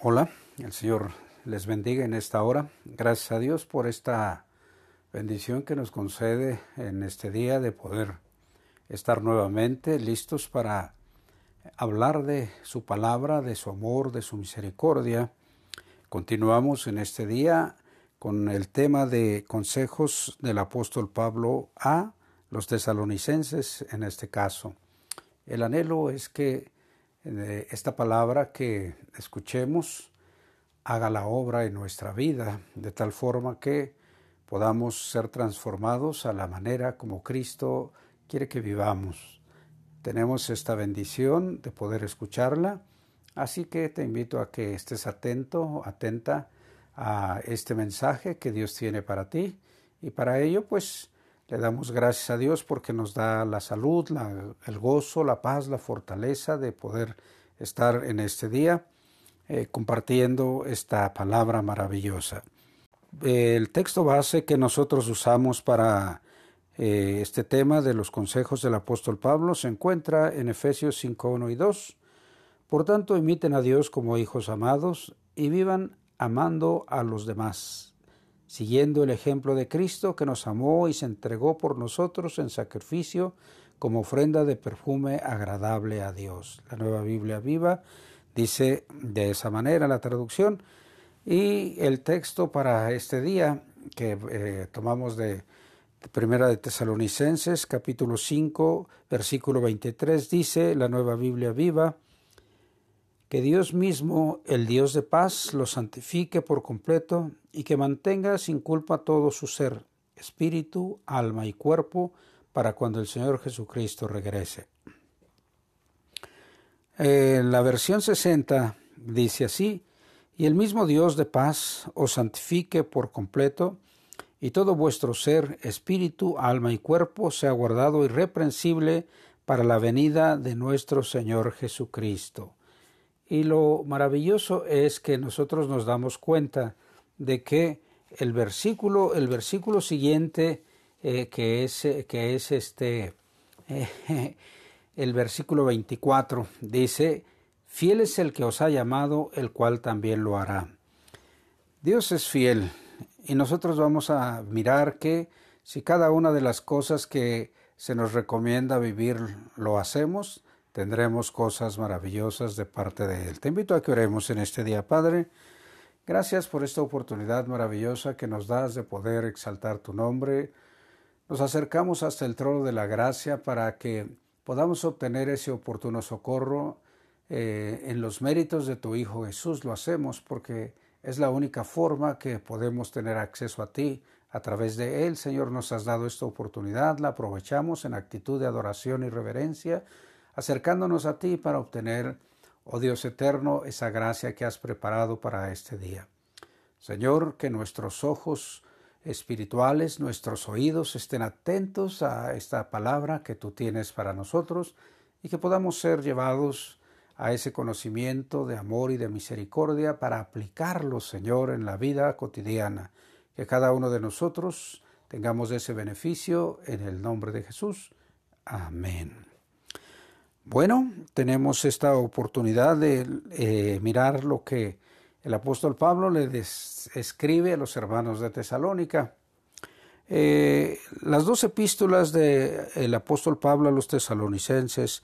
Hola, el Señor les bendiga en esta hora. Gracias a Dios por esta bendición que nos concede en este día de poder estar nuevamente listos para hablar de su palabra, de su amor, de su misericordia. Continuamos en este día con el tema de consejos del apóstol Pablo a los tesalonicenses en este caso. El anhelo es que esta palabra que escuchemos haga la obra en nuestra vida de tal forma que podamos ser transformados a la manera como Cristo quiere que vivamos. Tenemos esta bendición de poder escucharla, así que te invito a que estés atento, atenta a este mensaje que Dios tiene para ti y para ello pues le damos gracias a Dios porque nos da la salud, el gozo, la paz, la fortaleza de poder estar en este día eh, compartiendo esta palabra maravillosa. El texto base que nosotros usamos para eh, este tema de los consejos del apóstol Pablo se encuentra en Efesios 5, 1 y 2. Por tanto, imiten a Dios como hijos amados y vivan amando a los demás, siguiendo el ejemplo de Cristo que nos amó y se entregó por nosotros en sacrificio como ofrenda de perfume agradable a Dios. La nueva Biblia viva dice de esa manera la traducción y el texto para este día que eh, tomamos de Primera de Tesalonicenses, capítulo 5, versículo 23, dice la nueva Biblia viva, que Dios mismo, el Dios de paz, lo santifique por completo y que mantenga sin culpa todo su ser, espíritu, alma y cuerpo, para cuando el Señor Jesucristo regrese. En la versión 60 dice así, y el mismo Dios de paz os santifique por completo, y todo vuestro ser, espíritu, alma y cuerpo sea guardado irreprensible para la venida de nuestro Señor Jesucristo. Y lo maravilloso es que nosotros nos damos cuenta de que el versículo, el versículo siguiente eh, que, es, que es este, eh, el versículo 24, dice, fiel es el que os ha llamado, el cual también lo hará. Dios es fiel y nosotros vamos a mirar que si cada una de las cosas que se nos recomienda vivir lo hacemos, tendremos cosas maravillosas de parte de Él. Te invito a que oremos en este día, Padre. Gracias por esta oportunidad maravillosa que nos das de poder exaltar tu nombre, nos acercamos hasta el trono de la gracia para que podamos obtener ese oportuno socorro eh, en los méritos de tu Hijo Jesús. Lo hacemos porque es la única forma que podemos tener acceso a ti. A través de Él, Señor, nos has dado esta oportunidad, la aprovechamos en actitud de adoración y reverencia, acercándonos a ti para obtener, oh Dios eterno, esa gracia que has preparado para este día. Señor, que nuestros ojos espirituales, nuestros oídos estén atentos a esta palabra que tú tienes para nosotros y que podamos ser llevados a ese conocimiento de amor y de misericordia para aplicarlo, Señor, en la vida cotidiana. Que cada uno de nosotros tengamos ese beneficio en el nombre de Jesús. Amén. Bueno, tenemos esta oportunidad de eh, mirar lo que el apóstol Pablo le escribe a los hermanos de Tesalónica. Eh, las dos epístolas del apóstol Pablo a los tesalonicenses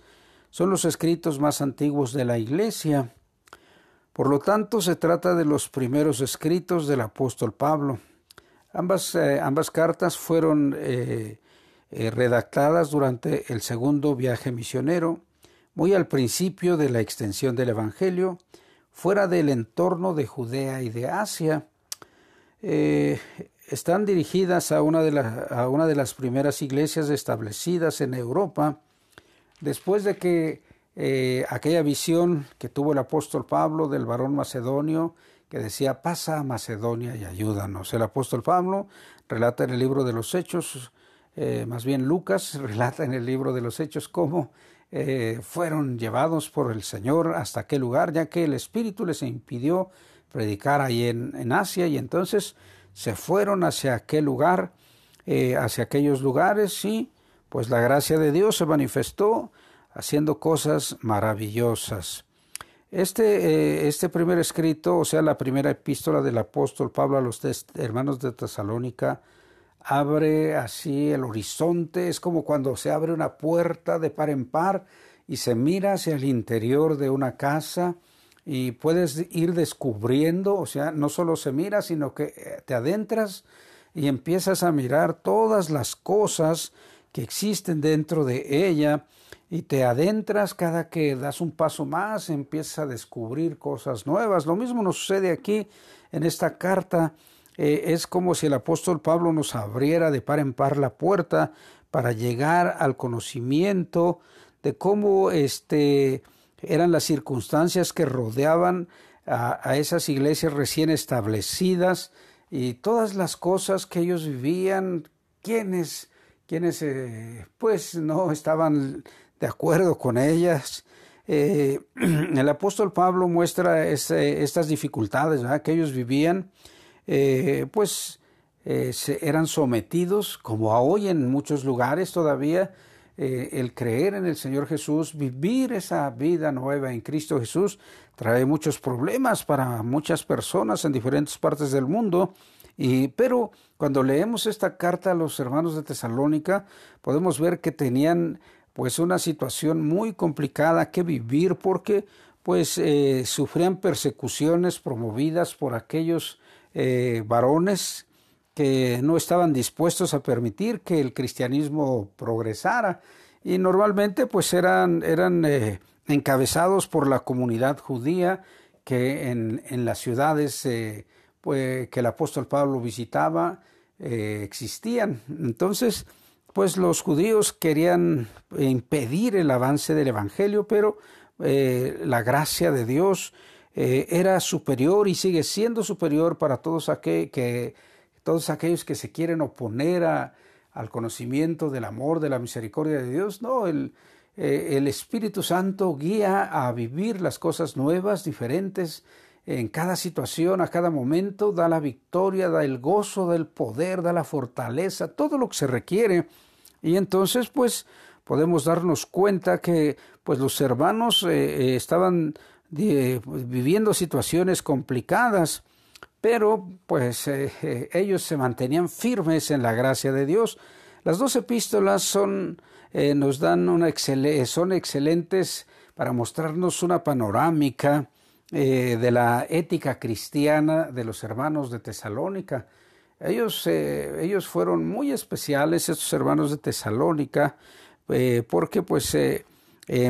son los escritos más antiguos de la Iglesia. Por lo tanto, se trata de los primeros escritos del apóstol Pablo. Ambas, eh, cartas fueron redactadas durante el segundo viaje misionero, muy al principio de la extensión del Evangelio, fuera del entorno de Judea y de Asia. Eh, están dirigidas a una, de a una de las primeras iglesias establecidas en Europa, después de que eh, aquella visión que tuvo el apóstol Pablo del varón macedonio, que decía, pasa a Macedonia y ayúdanos. El apóstol Pablo relata en el libro de los Hechos, eh, más bien Lucas relata en el libro de los Hechos cómo eh, fueron llevados por el Señor hasta aquel lugar, ya que el Espíritu les impidió predicar ahí en, Asia y entonces se fueron hacia aquel lugar, eh, hacia aquellos lugares y pues la gracia de Dios se manifestó haciendo cosas maravillosas. Este, eh, este primer escrito, o sea, la primera epístola del apóstol Pablo a los hermanos de Tesalónica, abre así el horizonte, es como cuando se abre una puerta de par en par y se mira hacia el interior de una casa y puedes ir descubriendo, o sea, no solo se mira, sino que eh, te adentras y empiezas a mirar todas las cosas que existen dentro de ella y te adentras cada que das un paso más, empiezas a descubrir cosas nuevas. Lo mismo nos sucede aquí en esta carta. Eh, es como si el apóstol Pablo nos abriera de par en par la puerta para llegar al conocimiento de cómo este, eran las circunstancias que rodeaban a, esas iglesias recién establecidas y todas las cosas que ellos vivían, quienes, quienes eh, pues no estaban de acuerdo con ellas. Eh, el apóstol Pablo muestra estas dificultades que ellos vivían, eh, pues eran sometidos, como hoy en muchos lugares todavía, el creer en el Señor Jesús, vivir esa vida nueva en Cristo Jesús, trae muchos problemas para muchas personas en diferentes partes del mundo. Y, pero cuando leemos esta carta a los hermanos de Tesalónica, podemos ver que tenían pues una situación muy complicada que vivir porque pues eh, sufrían persecuciones promovidas por aquellos eh, varones que no estaban dispuestos a permitir que el cristianismo progresara y normalmente pues eran, eran eh, encabezados por la comunidad judía que en, en las ciudades pues, que el apóstol Pablo visitaba existían. Entonces, pues los judíos querían impedir el avance del Evangelio, pero eh, la gracia de Dios eh, era superior y sigue siendo superior para todos, que, todos aquellos que se quieren oponer al conocimiento del amor, de la misericordia de Dios. No, el, eh, el Espíritu Santo guía a vivir las cosas nuevas, diferentes, en cada situación, a cada momento, da la victoria, da el gozo, da el poder, da la fortaleza, todo lo que se requiere. Y entonces, pues, podemos darnos cuenta que, pues, los hermanos eh, eh, estaban viviendo situaciones complicadas, pero, pues, eh, ellos se mantenían firmes en la gracia de Dios. Las dos epístolas son, nos dan una son excelentes para mostrarnos una panorámica eh, de la ética cristiana de los hermanos de Tesalónica. Ellos, eh, ellos fueron muy especiales, estos hermanos de Tesalónica, eh, porque pues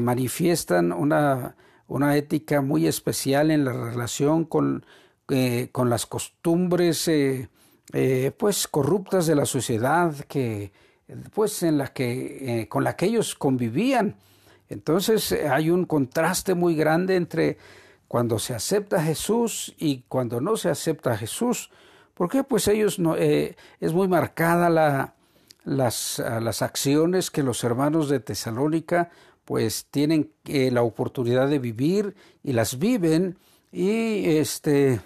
manifiestan una, una, ética muy especial en la relación con, con las costumbres pues corruptas de la sociedad que pues en la que con la que ellos convivían. Entonces hay un contraste muy grande entre cuando se acepta Jesús y cuando no se acepta Jesús. ¿Por qué? Pues ellos no, eh, es muy marcada la, las, las, acciones que los hermanos de Tesalónica pues tienen eh, la oportunidad de vivir y las viven y este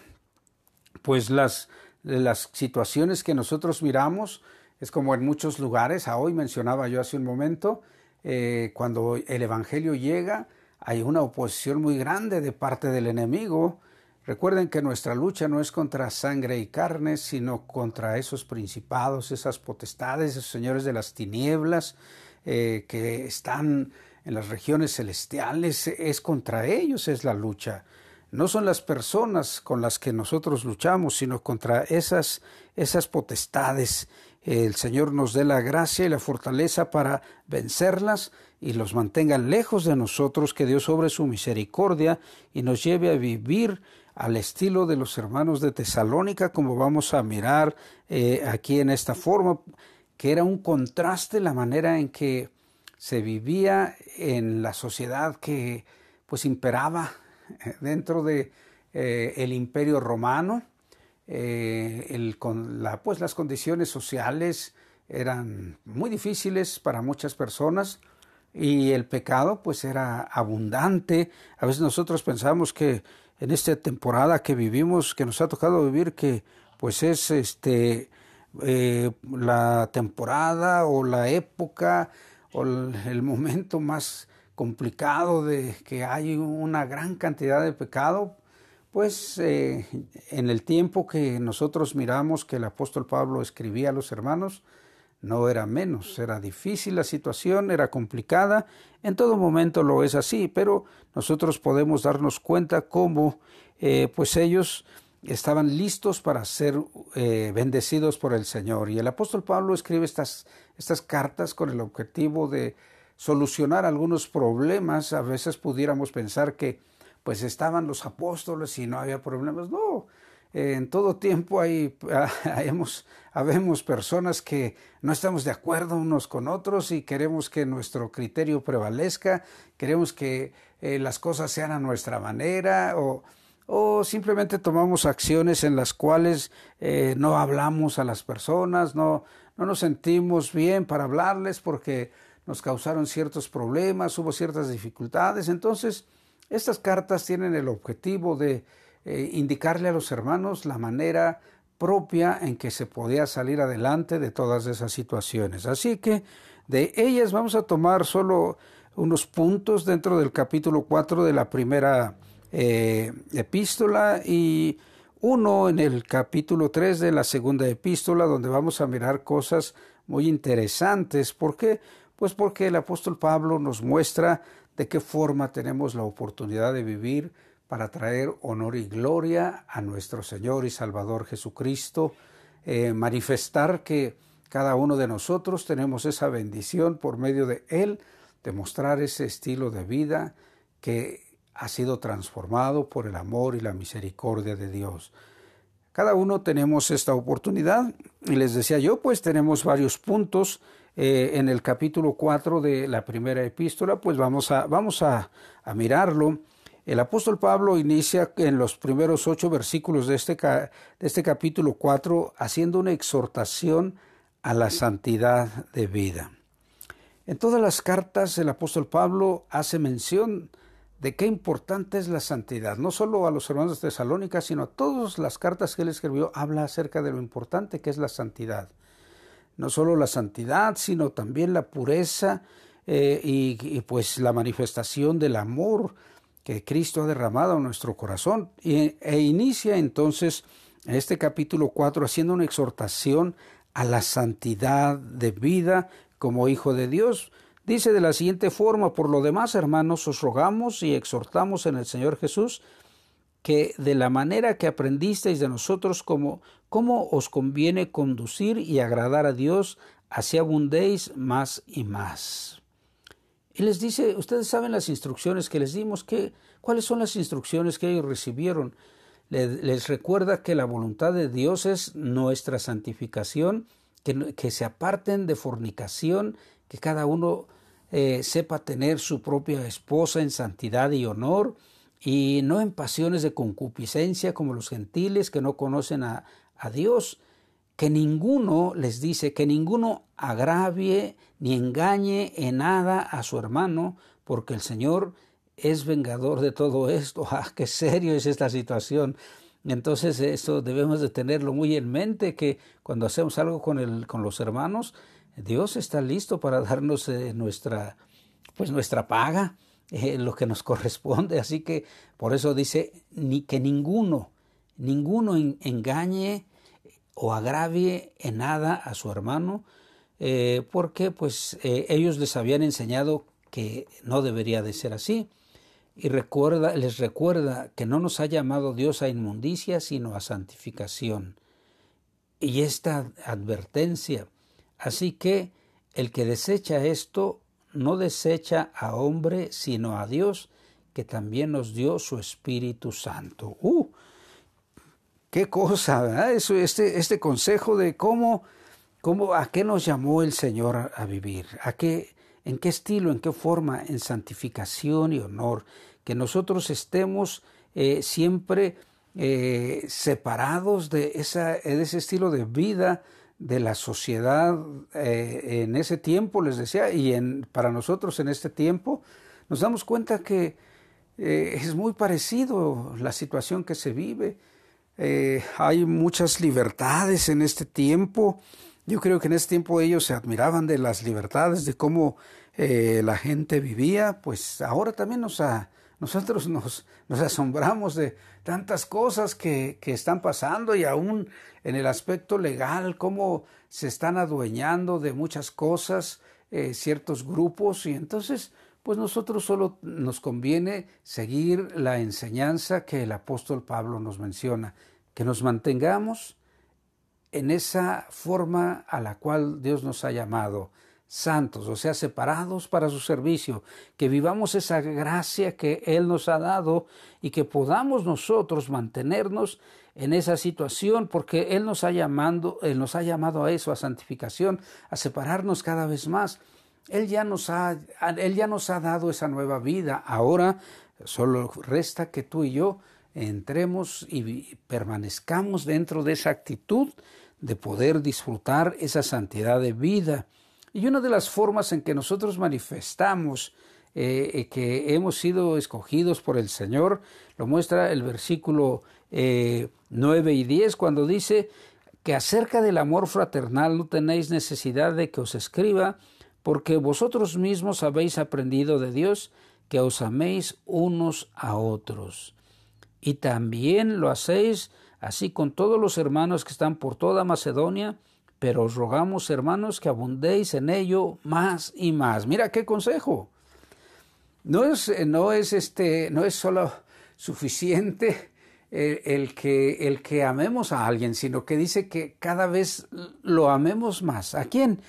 pues las, las situaciones que nosotros miramos es como en muchos lugares, a hoy mencionaba yo hace un momento, eh, cuando el Evangelio llega, hay una oposición muy grande de parte del enemigo. Recuerden que nuestra lucha no es contra sangre y carne, sino contra esos principados, esas potestades, esos señores de las tinieblas eh, que están en las regiones celestiales. Es contra ellos es la lucha. No son las personas con las que nosotros luchamos, sino contra esas, esas potestades. El Señor nos dé la gracia y la fortaleza para vencerlas y los mantenga lejos de nosotros, que Dios sobre su misericordia y nos lleve a vivir al estilo de los hermanos de Tesalónica, como vamos a mirar eh, aquí en esta forma, que era un contraste la manera en que se vivía en la sociedad que pues imperaba eh, dentro de eh, el imperio romano con la, pues las condiciones sociales eran muy difíciles para muchas personas y el pecado pues era abundante. A veces nosotros pensamos que en esta temporada que vivimos, que nos ha tocado vivir, que pues es este eh, la temporada o la época o el, momento más complicado, de que hay una gran cantidad de pecado, pues eh, en el tiempo que nosotros miramos que el apóstol Pablo escribía a los hermanos, no era menos, era difícil la situación, era complicada, en todo momento lo es así, pero nosotros podemos darnos cuenta cómo eh, pues ellos estaban listos para ser eh, bendecidos por el Señor. Y el apóstol Pablo escribe estas, estas cartas con el objetivo de solucionar algunos problemas. A veces pudiéramos pensar que pues estaban los apóstoles y no había problemas. No, en todo tiempo hay, hemos, habemos personas que no estamos de acuerdo unos con otros y queremos que nuestro criterio prevalezca, queremos que eh, las cosas sean a nuestra manera o o simplemente tomamos acciones en las cuales eh, no hablamos a las personas, no, no nos sentimos bien para hablarles porque nos causaron ciertos problemas, hubo ciertas dificultades. Entonces, estas cartas tienen el objetivo de eh, indicarle a los hermanos la manera propia en que se podía salir adelante de todas esas situaciones. Así que de ellas vamos a tomar solo unos puntos dentro del capítulo 4 de la primera eh, epístola y uno en el capítulo 3 de la segunda epístola donde vamos a mirar cosas muy interesantes. ¿Por qué? Pues porque el apóstol Pablo nos muestra de qué forma tenemos la oportunidad de vivir para traer honor y gloria a nuestro Señor y Salvador Jesucristo, eh, manifestar que cada uno de nosotros tenemos esa bendición por medio de Él, de mostrar ese estilo de vida que ha sido transformado por el amor y la misericordia de Dios. Cada uno tenemos esta oportunidad y les decía yo, pues tenemos varios puntos eh, en el capítulo 4 de la primera epístola, pues vamos a, vamos a, mirarlo. El apóstol Pablo inicia en los primeros ocho versículos de este, de este capítulo 4 haciendo una exhortación a la santidad de vida. En todas las cartas el apóstol Pablo hace mención de qué importante es la santidad. No solo a los hermanos de Tesalónica, sino a todas las cartas que él escribió, habla acerca de lo importante que es la santidad. No solo la santidad, sino también la pureza eh, y, pues la manifestación del amor que Cristo ha derramado en nuestro corazón. e inicia entonces en este capítulo 4 haciendo una exhortación a la santidad de vida como hijo de Dios Dice de la siguiente forma, por lo demás, hermanos, os rogamos y exhortamos en el Señor Jesús que de la manera que aprendisteis de nosotros como cómo os conviene conducir y agradar a Dios, así abundéis más y más. Y les dice, ustedes saben las instrucciones que les dimos, que, cuáles son las instrucciones que ellos recibieron. Les, les recuerda que la voluntad de Dios es nuestra santificación, que, que se aparten de fornicación, que cada uno eh, sepa tener su propia esposa en santidad y honor, y no en pasiones de concupiscencia como los gentiles que no conocen a, a Dios, que ninguno les dice que ninguno agravie ni engañe en nada a su hermano, porque el Señor es vengador de todo esto. ¡Ah, qué serio es esta situación! Entonces esto debemos de tenerlo muy en mente, que cuando hacemos algo con, el, con los hermanos, Dios está listo para darnos eh, nuestra, pues nuestra paga, eh, lo que nos corresponde. Así que por eso dice ni que ninguno, ninguno engañe o agravie en nada a su hermano, eh, porque pues ellos les habían enseñado que no debería de ser así. Y recuerda, les recuerda que no nos ha llamado Dios a inmundicia, sino a santificación. Y esta advertencia Así que el que desecha esto no desecha a hombre, sino a Dios, que también nos dio su Espíritu Santo. ¡Uh! ¡Qué cosa! ¿verdad? Eso, este, este consejo de cómo, cómo, a qué nos llamó el Señor a, vivir, a qué, en qué estilo, en qué forma, en santificación y honor, que nosotros estemos eh, siempre eh, separados de, esa, de ese estilo de vida de la sociedad eh, en ese tiempo, les decía, y en, para nosotros en este tiempo, nos damos cuenta que eh, es muy parecido la situación que se vive. Eh, hay muchas libertades en este tiempo. Yo creo que en este tiempo ellos se admiraban de las libertades, de cómo la gente vivía, pues ahora también nos nosotros nos, asombramos de tantas cosas que, que, están pasando y aún en el aspecto legal, cómo se están adueñando de muchas cosas eh, ciertos grupos. Y entonces pues nosotros solo nos conviene seguir la enseñanza que el apóstol Pablo nos menciona, que nos mantengamos en esa forma a la cual Dios nos ha llamado, santos, o sea, separados para su servicio, que vivamos esa gracia que Él nos ha dado y que podamos nosotros mantenernos en esa situación, porque Él nos ha llamado, Él nos ha llamado a eso, a santificación, a separarnos cada vez más. Él ya nos ha, Él ya nos ha dado esa nueva vida. Ahora solo resta que tú y yo entremos y permanezcamos dentro de esa actitud de poder disfrutar esa santidad de vida. Y una de las formas en que nosotros manifestamos eh, que hemos sido escogidos por el Señor lo muestra el versículo eh, 9 y 10 cuando dice que acerca del amor fraternal no tenéis necesidad de que os escriba, porque vosotros mismos habéis aprendido de Dios que os améis unos a otros. Y también lo hacéis así con todos los hermanos que están por toda Macedonia, pero os rogamos, hermanos, que abundéis en ello más y más. Mira qué consejo. No es, no es, este, no es solo suficiente el, el, que, el que amemos a alguien, sino que dice que cada vez lo amemos más. ¿A quién?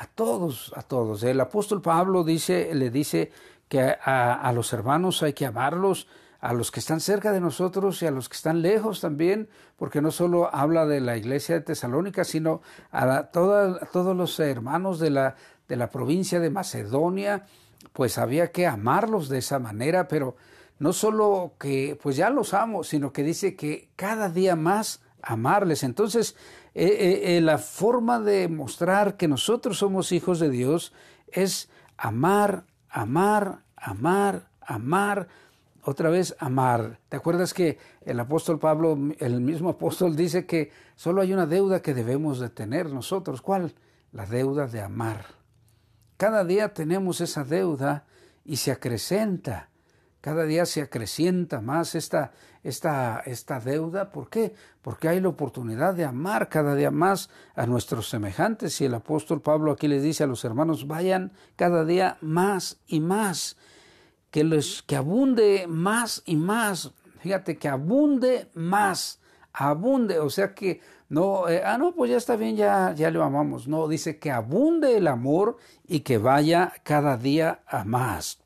a todos, a todos. El apóstol Pablo dice, le dice que a, los hermanos hay que amarlos, a los que están cerca de nosotros y a los que están lejos también, porque no solo habla de la iglesia de Tesalónica, sino a, todos los hermanos de la, de la provincia de Macedonia, pues había que amarlos de esa manera, pero no solo que pues ya los amo, sino que dice que cada día más amarles. Entonces, eh, eh, eh, la forma de mostrar que nosotros somos hijos de Dios es amar, amar, amar, amar, otra vez amar. ¿Te acuerdas que el apóstol Pablo, el mismo apóstol, dice que solo hay una deuda que debemos de tener nosotros? ¿Cuál? La deuda de amar. Cada día tenemos esa deuda y se acrecenta. Cada día se acrecienta más esta, esta, esta deuda. ¿Por qué? Porque hay la oportunidad de amar cada día más a nuestros semejantes. Y el apóstol Pablo aquí les dice a los hermanos, vayan cada día más y más. Que, les, que abunde más y más. Fíjate, que abunde más. Abunde. O sea que no, eh, ah, no, pues ya está bien, ya, ya lo amamos. No, dice que abunde el amor y que vaya cada día a más.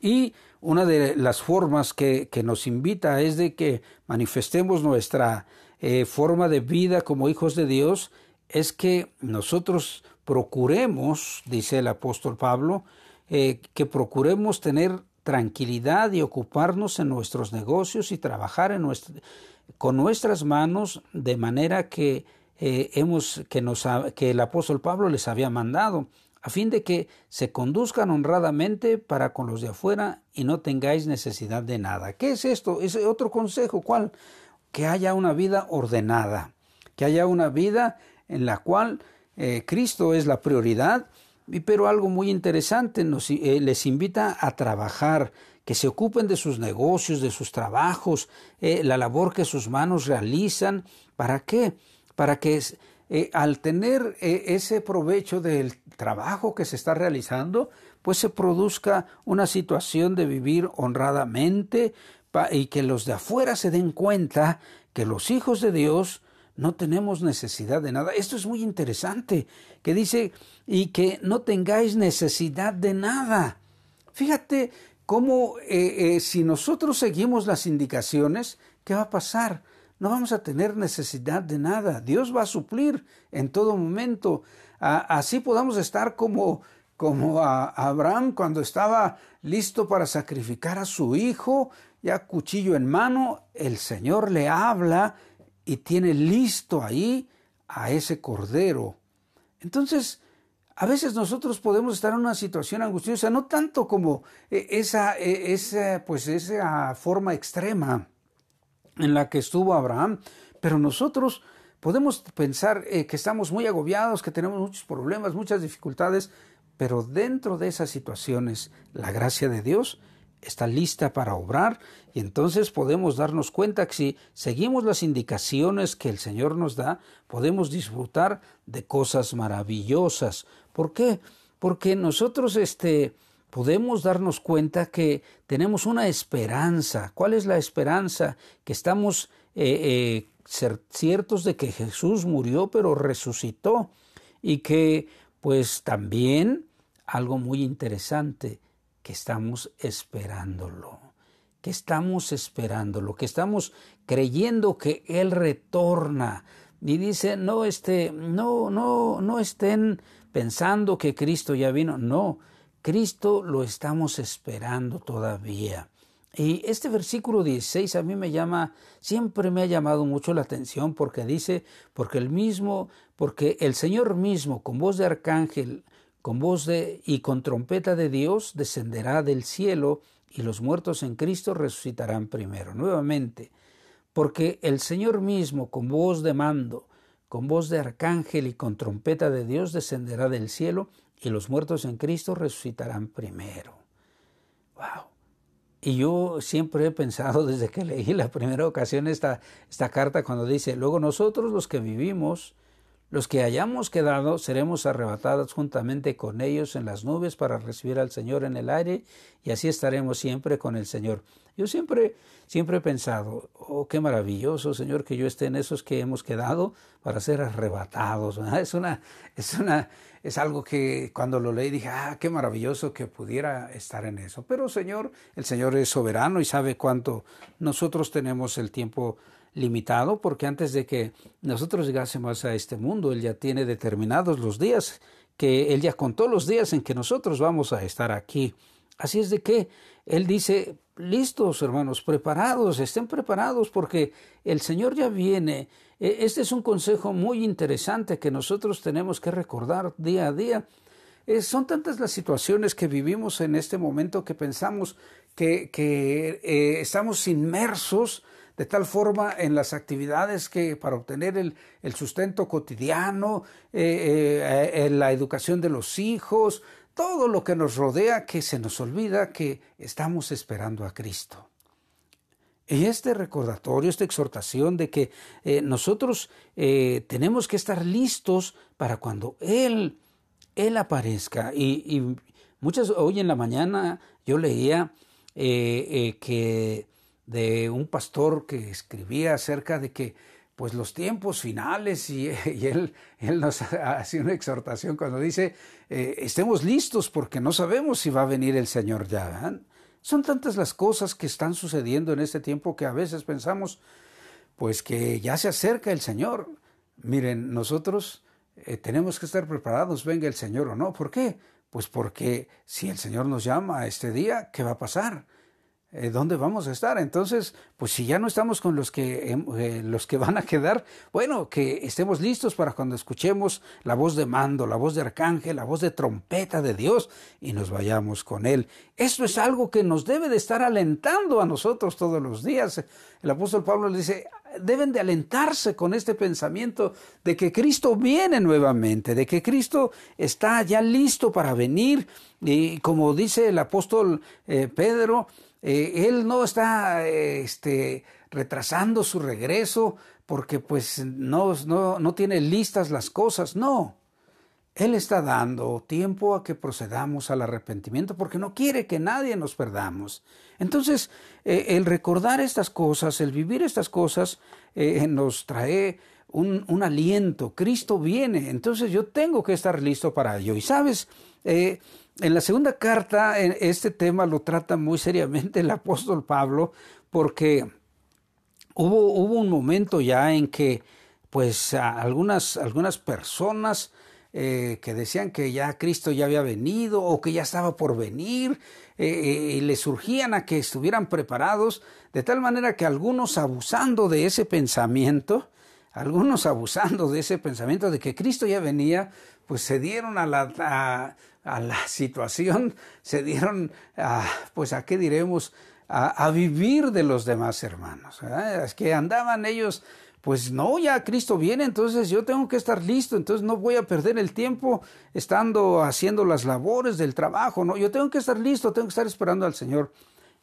Y una de las formas que, nos invita es de que manifestemos nuestra eh, forma de vida como hijos de Dios, es que nosotros procuremos, dice el apóstol Pablo, eh, que procuremos tener tranquilidad y ocuparnos en nuestros negocios y trabajar en con nuestras manos de manera que eh, hemos que nos que el apóstol Pablo les había mandado a fin de que se conduzcan honradamente para con los de afuera y no tengáis necesidad de nada. ¿Qué es esto? Es otro consejo, ¿cuál? Que haya una vida ordenada, que haya una vida en la cual eh, Cristo es la prioridad, pero algo muy interesante, nos, eh, les invita a trabajar, que se ocupen de sus negocios, de sus trabajos, eh, la labor que sus manos realizan. ¿Para qué? Para que eh, al tener ese provecho del trabajo que se está realizando, pues se produzca una situación de vivir honradamente y que los de afuera se den cuenta que los hijos de Dios no tenemos necesidad de nada. Esto es muy interesante, que dice, y que no tengáis necesidad de nada. Fíjate cómo eh, si nosotros seguimos las indicaciones, ¿qué va a pasar? no vamos a tener necesidad de nada. Dios va a suplir en todo momento. así podamos estar como, como a Abraham cuando estaba listo para sacrificar a su hijo, ya cuchillo en mano, el Señor le habla y tiene listo ahí a ese cordero. Entonces, a veces nosotros podemos estar en una situación angustiosa, no tanto como eh, esa, eh, esa, pues esa forma extrema en la que estuvo Abraham, pero nosotros podemos pensar eh, que estamos muy agobiados, que tenemos muchos problemas, muchas dificultades, pero dentro de esas situaciones la gracia de Dios está lista para obrar y entonces podemos darnos cuenta que si seguimos las indicaciones que el Señor nos da, podemos disfrutar de cosas maravillosas. ¿Por qué? Porque nosotros este podemos darnos cuenta que tenemos una esperanza. ¿Cuál es la esperanza? Que estamos eh, eh, ciertos de que Jesús murió pero resucitó y que pues también algo muy interesante, que estamos esperándolo, que estamos esperándolo, que estamos creyendo que Él retorna. Y dice, no, este, no, no, no estén pensando que Cristo ya vino, no, Cristo lo estamos esperando todavía. Y este versículo 16 a mí me llama, siempre me ha llamado mucho la atención porque dice, porque el mismo, porque el Señor mismo con voz de arcángel con voz de y con trompeta de Dios descenderá del cielo y los muertos en Cristo resucitarán primero. Nuevamente, porque el Señor mismo con voz de mando, con voz de arcángel y con trompeta de Dios descenderá del cielo y los muertos en Cristo resucitarán primero. Wow. Y yo siempre he pensado desde que leí la primera ocasión esta, esta carta cuando dice, luego nosotros los que vivimos, los que hayamos quedado seremos arrebatados juntamente con ellos en las nubes para recibir al Señor en el aire y así estaremos siempre con el Señor. Yo siempre, siempre he pensado, oh, qué maravilloso, Señor, que yo esté en esos que hemos quedado para ser arrebatados. Es una, es una, es algo que cuando lo leí dije, ah, qué maravilloso que pudiera estar en eso. Pero Señor, el Señor es soberano y sabe cuánto nosotros tenemos el tiempo limitado porque antes de que nosotros llegásemos a este mundo, Él ya tiene determinados los días, que Él ya contó los días en que nosotros vamos a estar aquí. Así es de que Él dice, listos hermanos, preparados, estén preparados porque el Señor ya viene. E, este es un consejo muy interesante que nosotros tenemos que recordar día a día. Eh, son tantas las situaciones que vivimos en este momento que pensamos que, que eh, estamos inmersos de tal forma en las actividades que para obtener el, sustento cotidiano, eh, eh, la educación de los hijos, todo lo que nos rodea, que se nos olvida que estamos esperando a Cristo. Y este recordatorio, esta exhortación de que eh, nosotros tenemos que estar listos para cuando Él, Él aparezca. Y, y muchas, hoy en la mañana yo leía que de un pastor que escribía acerca de que pues los tiempos finales y, él, él, nos hace una exhortación cuando dice eh, estemos listos porque no sabemos si va a venir el Señor ya. Son tantas las cosas que están sucediendo en este tiempo que a veces pensamos pues que ya se acerca el Señor. Miren, nosotros eh, tenemos que estar preparados, venga el Señor o no. ¿Por qué? Pues porque si el Señor nos llama este día, ¿qué va a pasar? Eh, ¿dónde vamos a estar? Entonces, pues si ya no estamos con los que, eh, los que van a quedar, bueno, que estemos listos para cuando escuchemos la voz de mando, la voz de arcángel, la voz de trompeta de Dios y nos vayamos con Él. Esto es algo que nos debe de estar alentando a nosotros todos los días. El apóstol Pablo le dice, deben de alentarse con este pensamiento de que Cristo viene nuevamente, de que Cristo está ya listo para venir y como dice el apóstol eh, Pedro, eh, él no está este, retrasando su regreso porque pues no, no, no tiene listas las cosas, no. Él está dando tiempo a que procedamos al arrepentimiento porque no quiere que nadie nos perdamos. Entonces, eh, el recordar estas cosas, el vivir estas cosas, eh, nos trae un, aliento. Cristo viene, entonces yo tengo que estar listo para ello. Y sabes, en la segunda carta, este tema lo trata muy seriamente el apóstol Pablo, porque hubo, un momento ya en que, pues, algunas, algunas personas eh, que decían que ya Cristo ya había venido o que ya estaba por venir, eh, y le surgían a que estuvieran preparados, de tal manera que algunos abusando de ese pensamiento, algunos abusando de ese pensamiento de que Cristo ya venía, pues se dieron a la, situación, se dieron a, pues a qué diremos, a, vivir de los demás hermanos. Es que andaban ellos pues no, ya Cristo viene, entonces yo tengo que estar listo, entonces no voy a perder el tiempo estando haciendo las labores del trabajo, no, yo tengo que estar listo, tengo que estar esperando al Señor.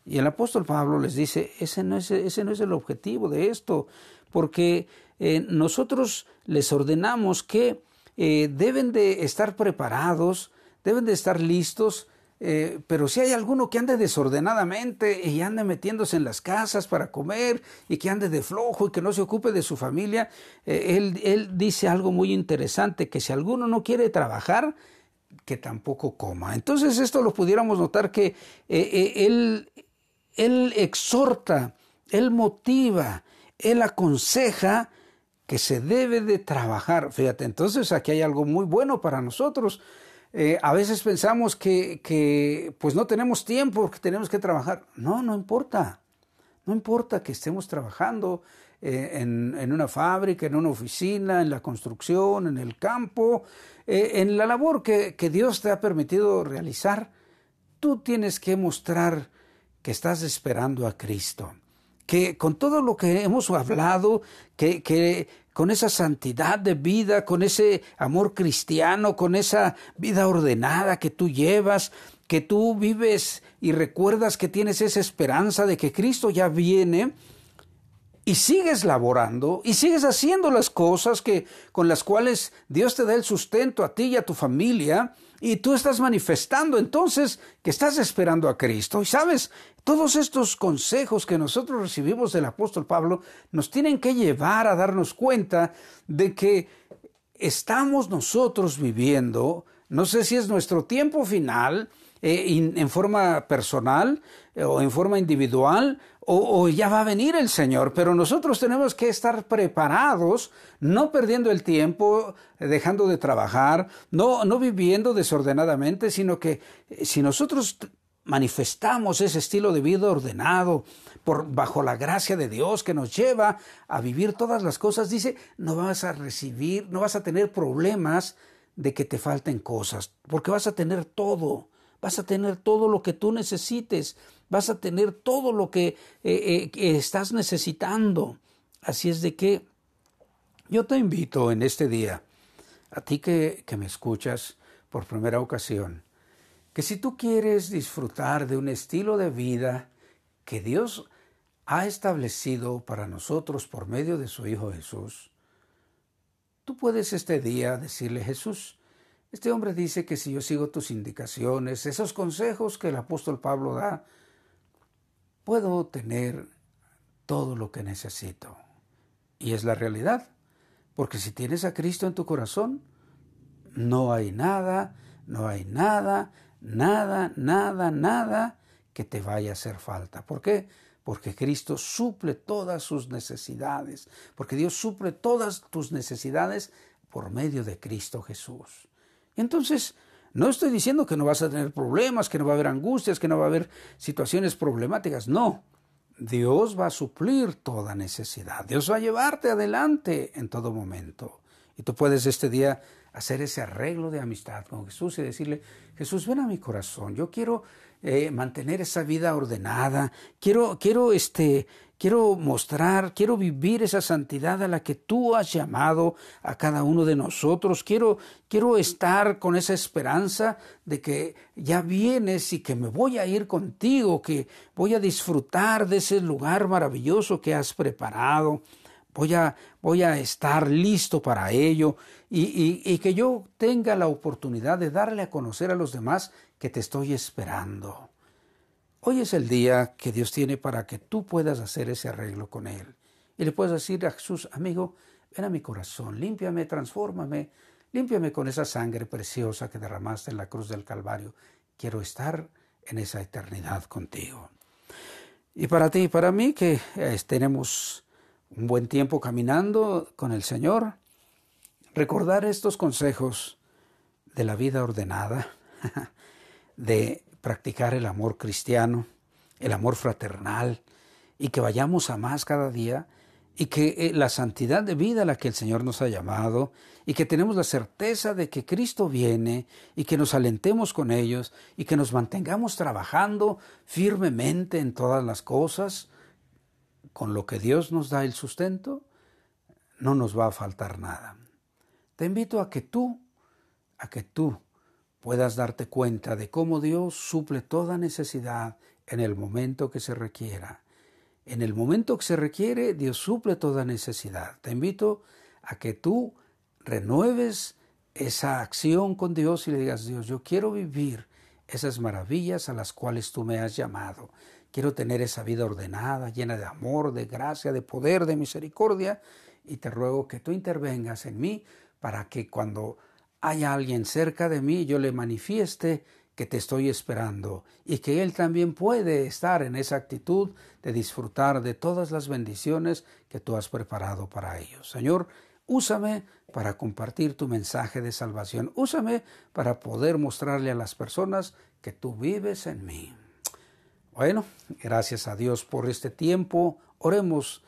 Y el apóstol Pablo les dice, ese no es el objetivo de esto, porque eh, nosotros les ordenamos que eh, deben de estar preparados, deben de estar listos, eh, pero si hay alguno que ande desordenadamente y ande metiéndose en las casas para comer y que ande de flojo y que no se ocupe de su familia, él, él dice algo muy interesante, que si alguno no quiere trabajar, que tampoco coma. Entonces esto lo pudiéramos notar que él, él exhorta, él motiva, él aconseja que se debe de trabajar. Fíjate, entonces aquí hay algo muy bueno para nosotros. Eh, a veces pensamos que, que, pues no tenemos tiempo, que tenemos que trabajar. No, no importa. No importa que estemos trabajando eh, en, en, una fábrica, en una oficina, en la construcción, en el campo, eh, en la labor que, que Dios te ha permitido realizar. Tú tienes que mostrar que estás esperando a Cristo que con todo lo que hemos hablado, que, que con esa santidad de vida, con ese amor cristiano, con esa vida ordenada que tú llevas, que tú vives y recuerdas que tienes esa esperanza de que Cristo ya viene, y sigues laborando y sigues haciendo las cosas que con las cuales Dios te da el sustento a ti y a tu familia y tú estás manifestando entonces que estás esperando a Cristo. Y sabes todos estos consejos que nosotros recibimos del apóstol Pablo nos tienen que llevar a darnos cuenta de que estamos nosotros viviendo no sé si es nuestro tiempo final eh, en forma personal eh, o en forma individual o, ya va a venir el Señor, pero nosotros tenemos que estar preparados, no perdiendo el tiempo, eh, dejando de trabajar, no, no viviendo desordenadamente, sino que si nosotros manifestamos ese estilo de vida ordenado por bajo la gracia de Dios que nos lleva a vivir todas las cosas, dice, no vas a recibir, no vas a tener problemas de que te falten cosas, porque vas a tener todo vas a tener todo lo que tú necesites, vas a tener todo lo que, eh, eh, estás necesitando. Así es de que yo te invito en este día, a ti que, que me escuchas por primera ocasión, que si tú quieres disfrutar de un estilo de vida que Dios ha establecido para nosotros por medio de su Hijo Jesús, tú puedes este día decirle, Jesús, este hombre dice que si yo sigo tus indicaciones, esos consejos que el apóstol Pablo da, puedo tener todo lo que necesito. Y es la realidad, porque si tienes a Cristo en tu corazón, no hay nada, no hay nada, nada, nada, nada que te vaya a hacer falta. ¿Por qué? Porque Cristo suple todas sus necesidades, porque Dios suple todas tus necesidades por medio de Cristo Jesús. Entonces, no estoy diciendo que no vas a tener problemas, que no va a haber angustias, que no va a haber situaciones problemáticas. No. Dios va a suplir toda necesidad. Dios va a llevarte adelante en todo momento. Y tú puedes este día hacer ese arreglo de amistad con Jesús y decirle, Jesús, ven a mi corazón. Yo quiero eh, mantener esa vida ordenada. Quiero, quiero este, quiero mostrar, quiero vivir esa santidad a la que tú has llamado a cada uno de nosotros. Quiero, quiero estar con esa esperanza de que ya vienes y que me voy a ir contigo, que voy a disfrutar de ese lugar maravilloso que has preparado. Voy a, voy a estar listo para ello y, y que yo tenga la oportunidad de darle a conocer a los demás que te estoy esperando. Hoy es el día que Dios tiene para que tú puedas hacer ese arreglo con Él. Y le puedes decir a Jesús, amigo, ven a mi corazón, límpiame, transfórmame, límpiame con esa sangre preciosa que derramaste en la cruz del Calvario. Quiero estar en esa eternidad contigo. Y para ti y para mí, que eh, tenemos un buen tiempo caminando con el Señor, recordar estos consejos de la vida ordenada, de practicar el amor cristiano, el amor fraternal, y que vayamos a más cada día, y que eh, la santidad de vida a la que el Señor nos ha llamado, y que tenemos la certeza de que Cristo viene, y que nos alentemos con ellos, y que nos mantengamos trabajando firmemente en todas las cosas, con lo que Dios nos da el sustento, no nos va a faltar nada. Te invito a que tú, a que tú puedas darte cuenta de cómo Dios suple toda necesidad en el momento que se requiera. En el momento que se requiere, Dios suple toda necesidad. Te invito a que tú renueves esa acción con Dios y le digas, Dios, yo quiero vivir esas maravillas a las cuales tú me has llamado. Quiero tener esa vida ordenada, llena de amor, de gracia, de poder, de misericordia, y te ruego que tú intervengas en mí para que cuando haya alguien cerca de mí yo le manifieste que te estoy esperando y que Él también puede estar en esa actitud de disfrutar de todas las bendiciones que tú has preparado para ellos. Señor, úsame para compartir tu mensaje de salvación. Úsame para poder mostrarle a las personas que tú vives en mí. Bueno, gracias a Dios por este tiempo. Oremos,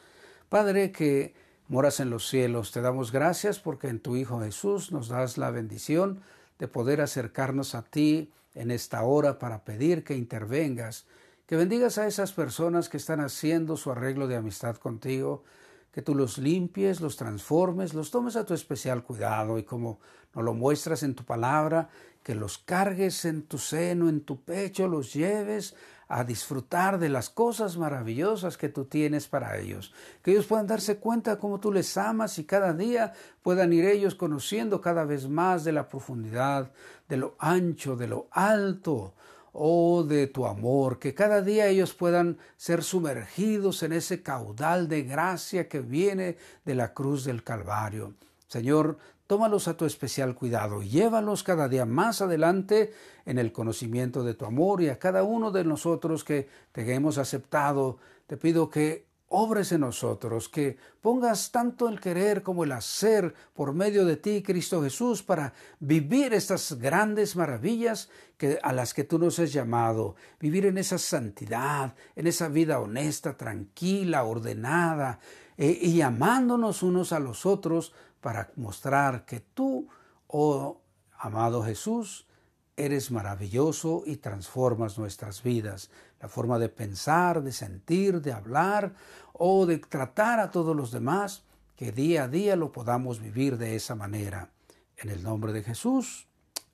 Padre, que moras en los cielos. Te damos gracias porque en tu Hijo Jesús nos das la bendición de poder acercarnos a ti en esta hora para pedir que intervengas, que bendigas a esas personas que están haciendo su arreglo de amistad contigo, que tú los limpies, los transformes, los tomes a tu especial cuidado y como nos lo muestras en tu palabra, que los cargues en tu seno, en tu pecho, los lleves a disfrutar de las cosas maravillosas que tú tienes para ellos. Que ellos puedan darse cuenta cómo tú les amas y cada día puedan ir ellos conociendo cada vez más de la profundidad, de lo ancho, de lo alto, oh de tu amor, que cada día ellos puedan ser sumergidos en ese caudal de gracia que viene de la cruz del Calvario. Señor, tómalos a tu especial cuidado, llévalos cada día más adelante en el conocimiento de tu amor y a cada uno de nosotros que te hemos aceptado, te pido que obres en nosotros, que pongas tanto el querer como el hacer por medio de ti, Cristo Jesús, para vivir estas grandes maravillas que, a las que tú nos has llamado, vivir en esa santidad, en esa vida honesta, tranquila, ordenada, eh, y amándonos unos a los otros para mostrar que tú, oh amado Jesús, eres maravilloso y transformas nuestras vidas, la forma de pensar, de sentir, de hablar o de tratar a todos los demás, que día a día lo podamos vivir de esa manera. En el nombre de Jesús.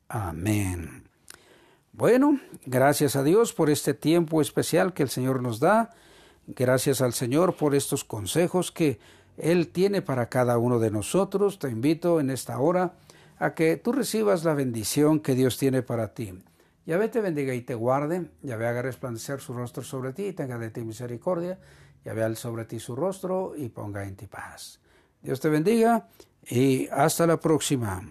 Amén. Bueno, gracias a Dios por este tiempo especial que el Señor nos da. Gracias al Señor por estos consejos que él tiene para cada uno de nosotros. Te invito en esta hora a que tú recibas la bendición que Dios tiene para ti. Yahvé te bendiga y te guarde, Yahvé haga resplandecer su rostro sobre ti y tenga de ti misericordia, Yahvé sobre ti su rostro y ponga en ti paz. Dios te bendiga y hasta la próxima.